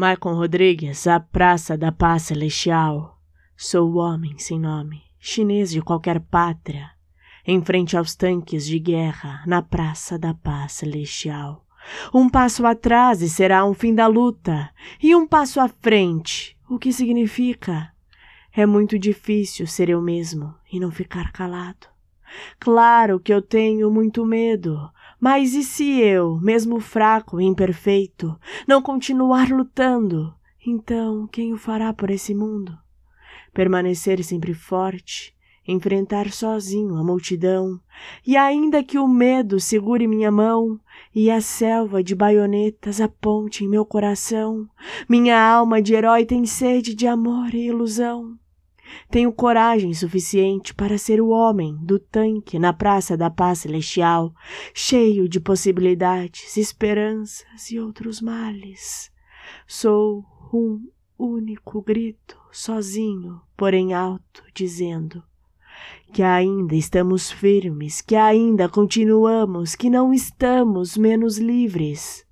Maicon Rodrigues, a Praça da Paz Celestial. Sou homem sem nome, chinês de qualquer pátria, em frente aos tanques de guerra, na Praça da Paz Celestial. Um passo atrás e será um fim da luta, e um passo à frente, o que significa? É muito difícil ser eu mesmo e não ficar calado. Claro que eu tenho muito medo, mas e se eu, mesmo fraco e imperfeito, não continuar lutando? Então, quem o fará por esse mundo? Permanecer sempre forte, enfrentar sozinho a multidão, e ainda que o medo segure minha mão e a selva de baionetas aponte em meu coração, minha alma de herói tem sede de amor e ilusão. Tenho coragem suficiente para ser o homem do tanque na Praça da Paz Celestial, cheio de possibilidades, esperanças e outros males. Sou um único grito, sozinho, porém alto, dizendo que ainda estamos firmes, que ainda continuamos, que não estamos menos livres.